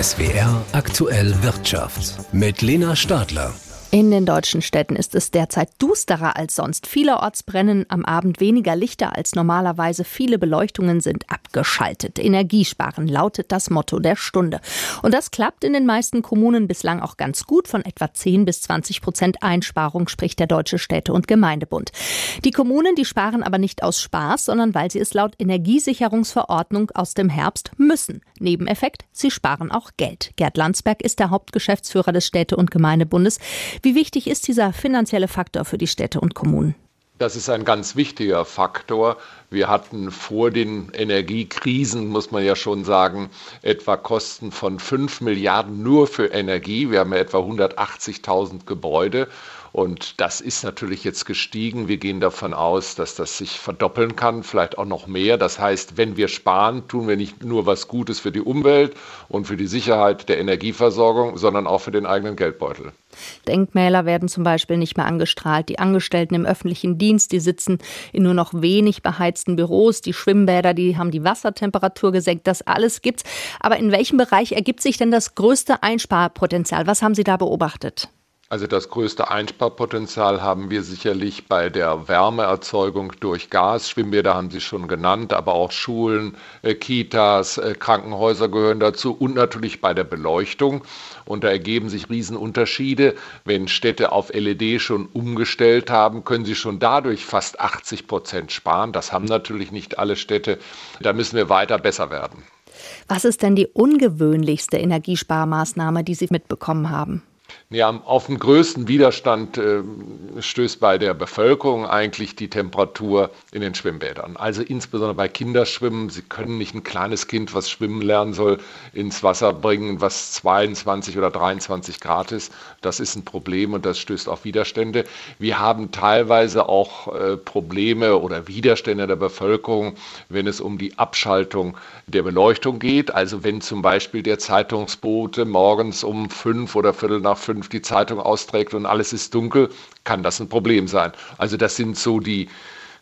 SWR aktuell Wirtschaft mit Lena Stadler. In den deutschen Städten ist es derzeit dusterer als sonst. Vielerorts brennen am Abend weniger Lichter als normalerweise. Viele Beleuchtungen sind abgeschaltet. Energiesparen lautet das Motto der Stunde. Und das klappt in den meisten Kommunen bislang auch ganz gut. Von etwa 10 bis 20 Prozent Einsparung spricht der Deutsche Städte- und Gemeindebund. Die Kommunen, die sparen aber nicht aus Spaß, sondern weil sie es laut Energiesicherungsverordnung aus dem Herbst müssen. Nebeneffekt, sie sparen auch Geld. Gerd Landsberg ist der Hauptgeschäftsführer des Städte- und Gemeindebundes. Wie wichtig ist dieser finanzielle Faktor für die Städte und Kommunen? Das ist ein ganz wichtiger Faktor. Wir hatten vor den Energiekrisen, muss man ja schon sagen, etwa Kosten von 5 Milliarden nur für Energie. Wir haben ja etwa 180.000 Gebäude. Und das ist natürlich jetzt gestiegen. Wir gehen davon aus, dass das sich verdoppeln kann, vielleicht auch noch mehr. Das heißt, wenn wir sparen, tun wir nicht nur was Gutes für die Umwelt und für die Sicherheit der Energieversorgung, sondern auch für den eigenen Geldbeutel. Denkmäler werden zum Beispiel nicht mehr angestrahlt. Die Angestellten im öffentlichen Dienst, die sitzen in nur noch wenig beheizten Büros. Die Schwimmbäder, die haben die Wassertemperatur gesenkt. Das alles gibt's. Aber in welchem Bereich ergibt sich denn das größte Einsparpotenzial? Was haben Sie da beobachtet? Also das größte Einsparpotenzial haben wir sicherlich bei der Wärmeerzeugung durch Gas. Schwimmbäder haben Sie schon genannt, aber auch Schulen, äh, Kitas, äh, Krankenhäuser gehören dazu und natürlich bei der Beleuchtung. Und da ergeben sich Riesenunterschiede. Wenn Städte auf LED schon umgestellt haben, können sie schon dadurch fast 80 Prozent sparen. Das haben natürlich nicht alle Städte. Da müssen wir weiter besser werden. Was ist denn die ungewöhnlichste Energiesparmaßnahme, die Sie mitbekommen haben? Ja, auf den größten Widerstand äh, stößt bei der Bevölkerung eigentlich die Temperatur in den Schwimmbädern. Also insbesondere bei Kinderschwimmen. Sie können nicht ein kleines Kind, was schwimmen lernen soll, ins Wasser bringen, was 22 oder 23 Grad ist. Das ist ein Problem und das stößt auf Widerstände. Wir haben teilweise auch äh, Probleme oder Widerstände der Bevölkerung, wenn es um die Abschaltung der Beleuchtung geht. Also wenn zum Beispiel der Zeitungsbote morgens um fünf oder Viertel nach fünf fünf die Zeitung austrägt und alles ist dunkel, kann das ein Problem sein. Also das sind so die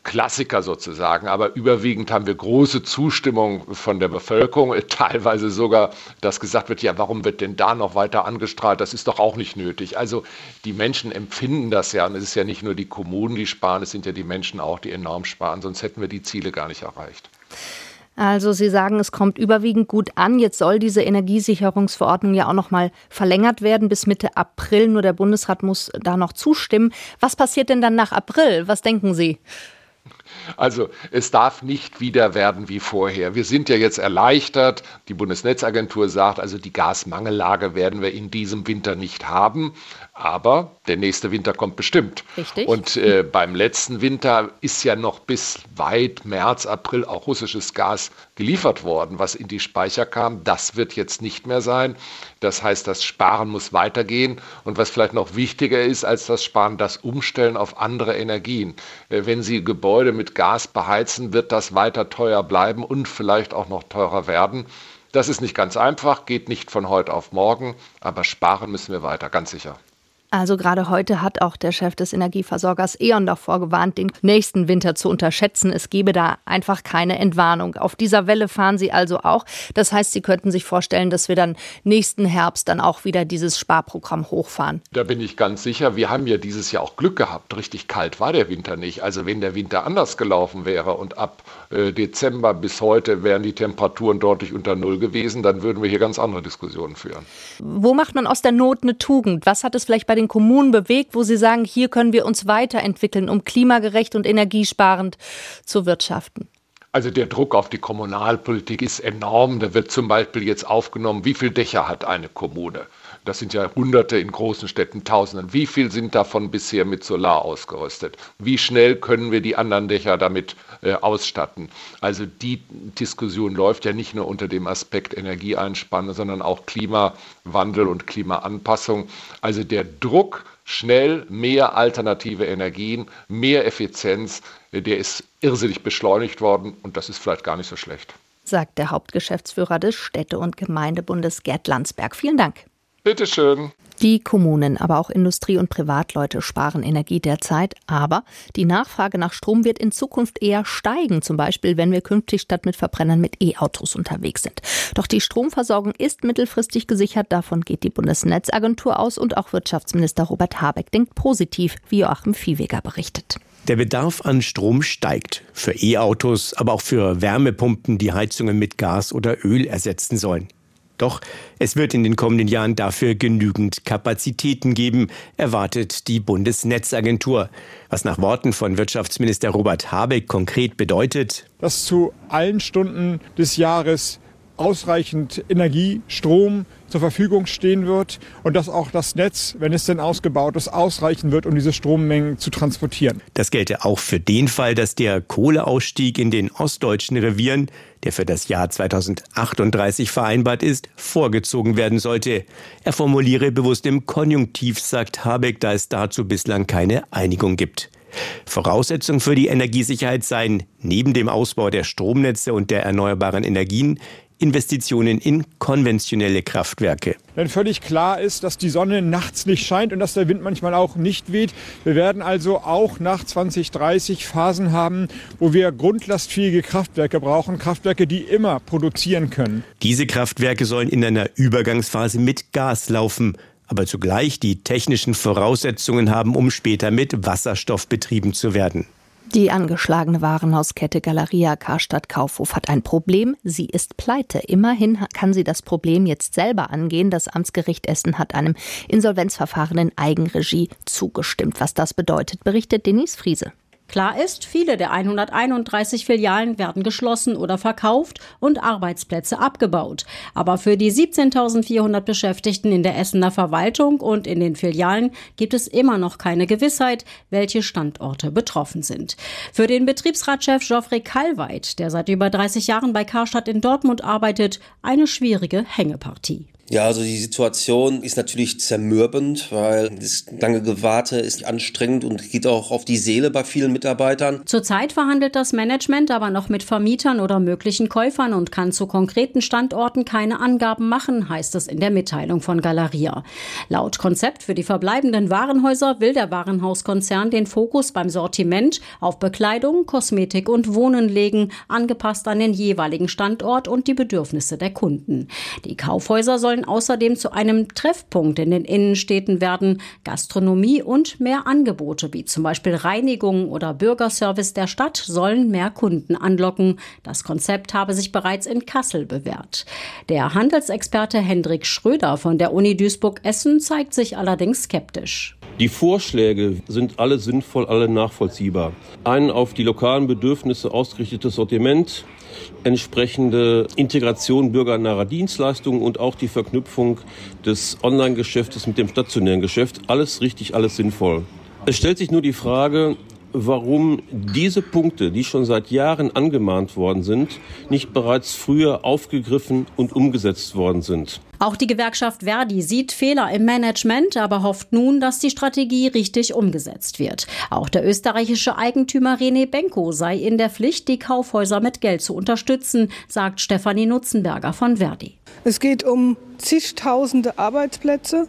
Klassiker sozusagen. Aber überwiegend haben wir große Zustimmung von der Bevölkerung, teilweise sogar, dass gesagt wird, ja, warum wird denn da noch weiter angestrahlt? Das ist doch auch nicht nötig. Also die Menschen empfinden das ja und es ist ja nicht nur die Kommunen, die sparen, es sind ja die Menschen auch, die enorm sparen, sonst hätten wir die Ziele gar nicht erreicht. Also Sie sagen, es kommt überwiegend gut an. Jetzt soll diese Energiesicherungsverordnung ja auch noch mal verlängert werden bis Mitte April. Nur der Bundesrat muss da noch zustimmen. Was passiert denn dann nach April? Was denken Sie? Also es darf nicht wieder werden wie vorher. Wir sind ja jetzt erleichtert. Die Bundesnetzagentur sagt, also die Gasmangellage werden wir in diesem Winter nicht haben. Aber der nächste Winter kommt bestimmt. Richtig. Und äh, beim letzten Winter ist ja noch bis weit März, April auch russisches Gas geliefert worden, was in die Speicher kam. Das wird jetzt nicht mehr sein. Das heißt, das Sparen muss weitergehen. Und was vielleicht noch wichtiger ist als das Sparen, das Umstellen auf andere Energien. Äh, wenn Sie Gebäude mit Gas beheizen, wird das weiter teuer bleiben und vielleicht auch noch teurer werden. Das ist nicht ganz einfach, geht nicht von heute auf morgen, aber sparen müssen wir weiter, ganz sicher. Also gerade heute hat auch der Chef des Energieversorgers E.ON davor gewarnt, den nächsten Winter zu unterschätzen. Es gebe da einfach keine Entwarnung. Auf dieser Welle fahren Sie also auch. Das heißt, Sie könnten sich vorstellen, dass wir dann nächsten Herbst dann auch wieder dieses Sparprogramm hochfahren. Da bin ich ganz sicher. Wir haben ja dieses Jahr auch Glück gehabt. Richtig kalt war der Winter nicht. Also wenn der Winter anders gelaufen wäre und ab äh, Dezember bis heute wären die Temperaturen deutlich unter Null gewesen, dann würden wir hier ganz andere Diskussionen führen. Wo macht man aus der Not eine Tugend? Was hat es vielleicht bei den Kommunen bewegt, wo Sie sagen, hier können wir uns weiterentwickeln, um klimagerecht und energiesparend zu wirtschaften? Also der Druck auf die Kommunalpolitik ist enorm. Da wird zum Beispiel jetzt aufgenommen, wie viele Dächer hat eine Kommune? Das sind ja Hunderte in großen Städten, Tausenden. Wie viel sind davon bisher mit Solar ausgerüstet? Wie schnell können wir die anderen Dächer damit äh, ausstatten? Also die Diskussion läuft ja nicht nur unter dem Aspekt Energieeinspanne, sondern auch Klimawandel und Klimaanpassung. Also der Druck, schnell mehr alternative Energien, mehr Effizienz, äh, der ist irrsinnig beschleunigt worden und das ist vielleicht gar nicht so schlecht. Sagt der Hauptgeschäftsführer des Städte- und Gemeindebundes Gerd Landsberg. Vielen Dank. Bitteschön. Die Kommunen, aber auch Industrie- und Privatleute sparen Energie derzeit, aber die Nachfrage nach Strom wird in Zukunft eher steigen, zum Beispiel wenn wir künftig statt mit Verbrennern mit E-Autos unterwegs sind. Doch die Stromversorgung ist mittelfristig gesichert, davon geht die Bundesnetzagentur aus und auch Wirtschaftsminister Robert Habeck denkt positiv, wie Joachim Viehweger berichtet. Der Bedarf an Strom steigt. Für E-Autos, aber auch für Wärmepumpen, die Heizungen mit Gas oder Öl ersetzen sollen. Doch es wird in den kommenden Jahren dafür genügend Kapazitäten geben, erwartet die Bundesnetzagentur. Was nach Worten von Wirtschaftsminister Robert Habeck konkret bedeutet, dass zu allen Stunden des Jahres ausreichend Energie, Strom zur Verfügung stehen wird und dass auch das Netz, wenn es denn ausgebaut ist, ausreichen wird, um diese Strommengen zu transportieren. Das gelte auch für den Fall, dass der Kohleausstieg in den ostdeutschen Revieren, der für das Jahr 2038 vereinbart ist, vorgezogen werden sollte. Er formuliere bewusst im Konjunktiv, sagt Habeck, da es dazu bislang keine Einigung gibt. Voraussetzung für die Energiesicherheit seien neben dem Ausbau der Stromnetze und der erneuerbaren Energien Investitionen in konventionelle Kraftwerke. Denn völlig klar ist, dass die Sonne nachts nicht scheint und dass der Wind manchmal auch nicht weht. Wir werden also auch nach 2030 Phasen haben, wo wir grundlastfähige Kraftwerke brauchen, Kraftwerke, die immer produzieren können. Diese Kraftwerke sollen in einer Übergangsphase mit Gas laufen, aber zugleich die technischen Voraussetzungen haben, um später mit Wasserstoff betrieben zu werden. Die angeschlagene Warenhauskette Galeria Karstadt Kaufhof hat ein Problem. Sie ist pleite. Immerhin kann sie das Problem jetzt selber angehen. Das Amtsgericht Essen hat einem Insolvenzverfahren in Eigenregie zugestimmt. Was das bedeutet, berichtet Denise Friese. Klar ist, viele der 131 Filialen werden geschlossen oder verkauft und Arbeitsplätze abgebaut. Aber für die 17.400 Beschäftigten in der Essener Verwaltung und in den Filialen gibt es immer noch keine Gewissheit, welche Standorte betroffen sind. Für den Betriebsratschef Geoffrey Kallweit, der seit über 30 Jahren bei Karstadt in Dortmund arbeitet, eine schwierige Hängepartie. Ja, also die Situation ist natürlich zermürbend, weil das lange Gewarte ist anstrengend und geht auch auf die Seele bei vielen Mitarbeitern. Zurzeit verhandelt das Management aber noch mit Vermietern oder möglichen Käufern und kann zu konkreten Standorten keine Angaben machen, heißt es in der Mitteilung von Galeria. Laut Konzept für die verbleibenden Warenhäuser will der Warenhauskonzern den Fokus beim Sortiment auf Bekleidung, Kosmetik und Wohnen legen, angepasst an den jeweiligen Standort und die Bedürfnisse der Kunden. Die Kaufhäuser sollen sollen außerdem zu einem Treffpunkt in den Innenstädten werden. Gastronomie und mehr Angebote wie zum Beispiel Reinigung oder Bürgerservice der Stadt sollen mehr Kunden anlocken. Das Konzept habe sich bereits in Kassel bewährt. Der Handelsexperte Hendrik Schröder von der Uni Duisburg-Essen zeigt sich allerdings skeptisch. Die Vorschläge sind alle sinnvoll, alle nachvollziehbar. Ein auf die lokalen Bedürfnisse ausgerichtetes Sortiment, entsprechende Integration bürgernaher Dienstleistungen und auch die Verknüpfung des Online-Geschäftes mit dem stationären Geschäft. Alles richtig, alles sinnvoll. Es stellt sich nur die Frage, warum diese Punkte, die schon seit Jahren angemahnt worden sind, nicht bereits früher aufgegriffen und umgesetzt worden sind. Auch die Gewerkschaft Verdi sieht Fehler im Management, aber hofft nun, dass die Strategie richtig umgesetzt wird. Auch der österreichische Eigentümer René Benko sei in der Pflicht, die Kaufhäuser mit Geld zu unterstützen, sagt Stefanie Nutzenberger von Verdi. Es geht um zigtausende Arbeitsplätze.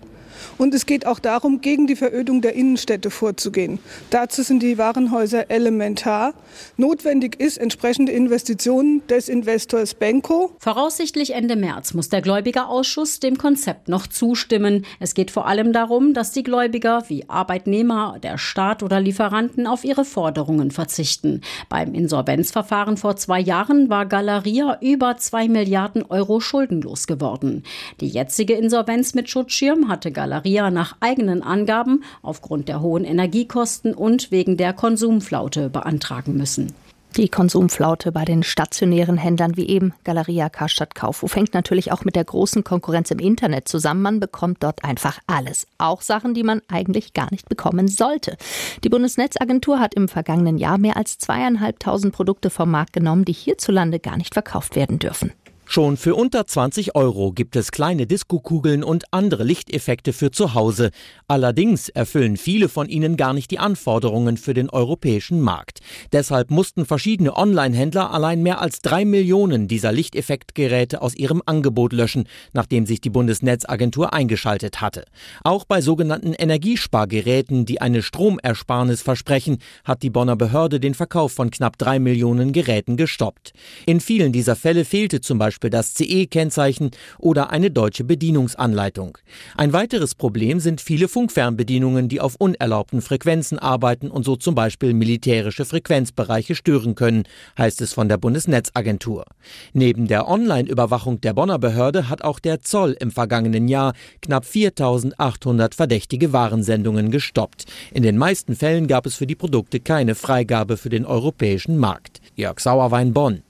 Und es geht auch darum, gegen die Verödung der Innenstädte vorzugehen. Dazu sind die Warenhäuser elementar. Notwendig ist entsprechende Investitionen des Investors Benko. Voraussichtlich Ende März muss der Gläubigerausschuss dem Konzept noch zustimmen. Es geht vor allem darum, dass die Gläubiger wie Arbeitnehmer, der Staat oder Lieferanten auf ihre Forderungen verzichten. Beim Insolvenzverfahren vor zwei Jahren war Galeria über zwei Milliarden Euro schuldenlos geworden. Die jetzige Insolvenz mit Schutzschirm hatte Galeria Galeria nach eigenen Angaben aufgrund der hohen Energiekosten und wegen der Konsumflaute beantragen müssen. Die Konsumflaute bei den stationären Händlern wie eben Galeria Karstadt Kaufhof hängt natürlich auch mit der großen Konkurrenz im Internet zusammen. Man bekommt dort einfach alles. Auch Sachen, die man eigentlich gar nicht bekommen sollte. Die Bundesnetzagentur hat im vergangenen Jahr mehr als zweieinhalbtausend Produkte vom Markt genommen, die hierzulande gar nicht verkauft werden dürfen. Schon für unter 20 Euro gibt es kleine Diskokugeln und andere Lichteffekte für zu Hause. Allerdings erfüllen viele von ihnen gar nicht die Anforderungen für den europäischen Markt. Deshalb mussten verschiedene Online-Händler allein mehr als drei Millionen dieser Lichteffektgeräte aus ihrem Angebot löschen, nachdem sich die Bundesnetzagentur eingeschaltet hatte. Auch bei sogenannten Energiespargeräten, die eine Stromersparnis versprechen, hat die Bonner Behörde den Verkauf von knapp drei Millionen Geräten gestoppt. In vielen dieser Fälle fehlte zum Beispiel Beispiel das CE-Kennzeichen oder eine deutsche Bedienungsanleitung. Ein weiteres Problem sind viele Funkfernbedienungen, die auf unerlaubten Frequenzen arbeiten und so zum Beispiel militärische Frequenzbereiche stören können, heißt es von der Bundesnetzagentur. Neben der Online-Überwachung der Bonner Behörde hat auch der Zoll im vergangenen Jahr knapp 4800 verdächtige Warensendungen gestoppt. In den meisten Fällen gab es für die Produkte keine Freigabe für den europäischen Markt. Jörg Sauerwein Bonn.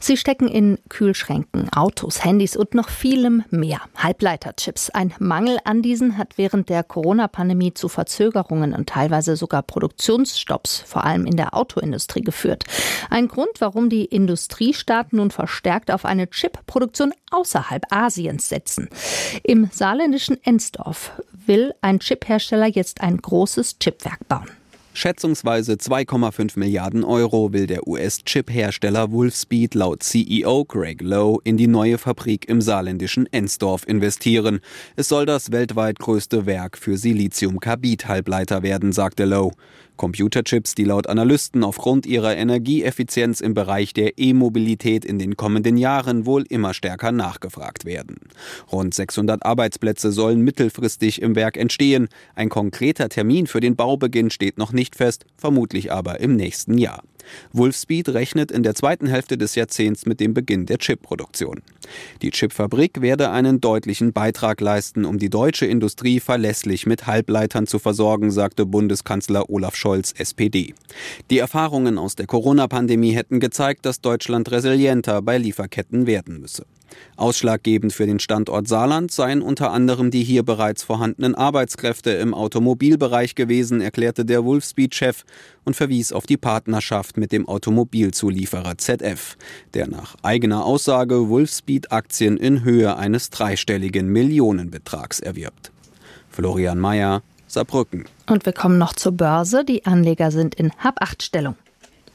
Sie stecken in Kühlschränken, Autos, Handys und noch vielem mehr. Halbleiterchips. Ein Mangel an diesen hat während der Corona-Pandemie zu Verzögerungen und teilweise sogar Produktionsstopps, vor allem in der Autoindustrie, geführt. Ein Grund, warum die Industriestaaten nun verstärkt auf eine Chipproduktion außerhalb Asiens setzen. Im saarländischen Ensdorf will ein Chiphersteller jetzt ein großes Chipwerk bauen. Schätzungsweise 2,5 Milliarden Euro will der US-Chip-Hersteller Wolfspeed laut CEO Greg Lowe in die neue Fabrik im saarländischen Ensdorf investieren. Es soll das weltweit größte Werk für Silizium-Carbid-Halbleiter werden, sagte Lowe. Computerchips, die laut Analysten aufgrund ihrer Energieeffizienz im Bereich der E-Mobilität in den kommenden Jahren wohl immer stärker nachgefragt werden. Rund 600 Arbeitsplätze sollen mittelfristig im Werk entstehen. Ein konkreter Termin für den Baubeginn steht noch nicht fest, vermutlich aber im nächsten Jahr. Wolfspeed rechnet in der zweiten Hälfte des Jahrzehnts mit dem Beginn der Chipproduktion. Die Chipfabrik werde einen deutlichen Beitrag leisten, um die deutsche Industrie verlässlich mit Halbleitern zu versorgen, sagte Bundeskanzler Olaf Scholz, SPD. Die Erfahrungen aus der Corona-Pandemie hätten gezeigt, dass Deutschland resilienter bei Lieferketten werden müsse. Ausschlaggebend für den Standort Saarland seien unter anderem die hier bereits vorhandenen Arbeitskräfte im Automobilbereich gewesen, erklärte der Wolfspeed-Chef und verwies auf die Partnerschaft mit dem Automobilzulieferer ZF, der nach eigener Aussage Wolfspeed-Aktien in Höhe eines dreistelligen Millionenbetrags erwirbt. Florian Mayer, Saarbrücken. Und wir kommen noch zur Börse. Die Anleger sind in Hab-8-Stellung.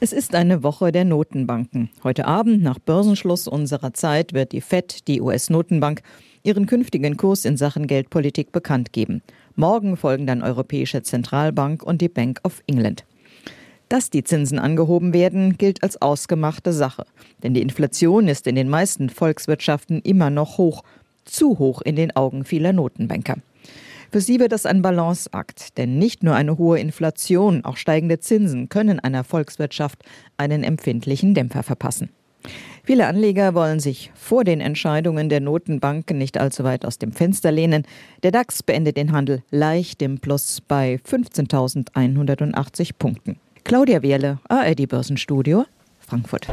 Es ist eine Woche der Notenbanken. Heute Abend nach Börsenschluss unserer Zeit wird die Fed, die US-Notenbank, ihren künftigen Kurs in Sachen Geldpolitik bekannt geben. Morgen folgen dann Europäische Zentralbank und die Bank of England. Dass die Zinsen angehoben werden, gilt als ausgemachte Sache. Denn die Inflation ist in den meisten Volkswirtschaften immer noch hoch. Zu hoch in den Augen vieler Notenbanker. Für sie wird das ein Balanceakt, denn nicht nur eine hohe Inflation, auch steigende Zinsen können einer Volkswirtschaft einen empfindlichen Dämpfer verpassen. Viele Anleger wollen sich vor den Entscheidungen der Notenbanken nicht allzu weit aus dem Fenster lehnen. Der DAX beendet den Handel leicht im Plus bei 15.180 Punkten. Claudia Wehrle, ARD Börsenstudio, Frankfurt.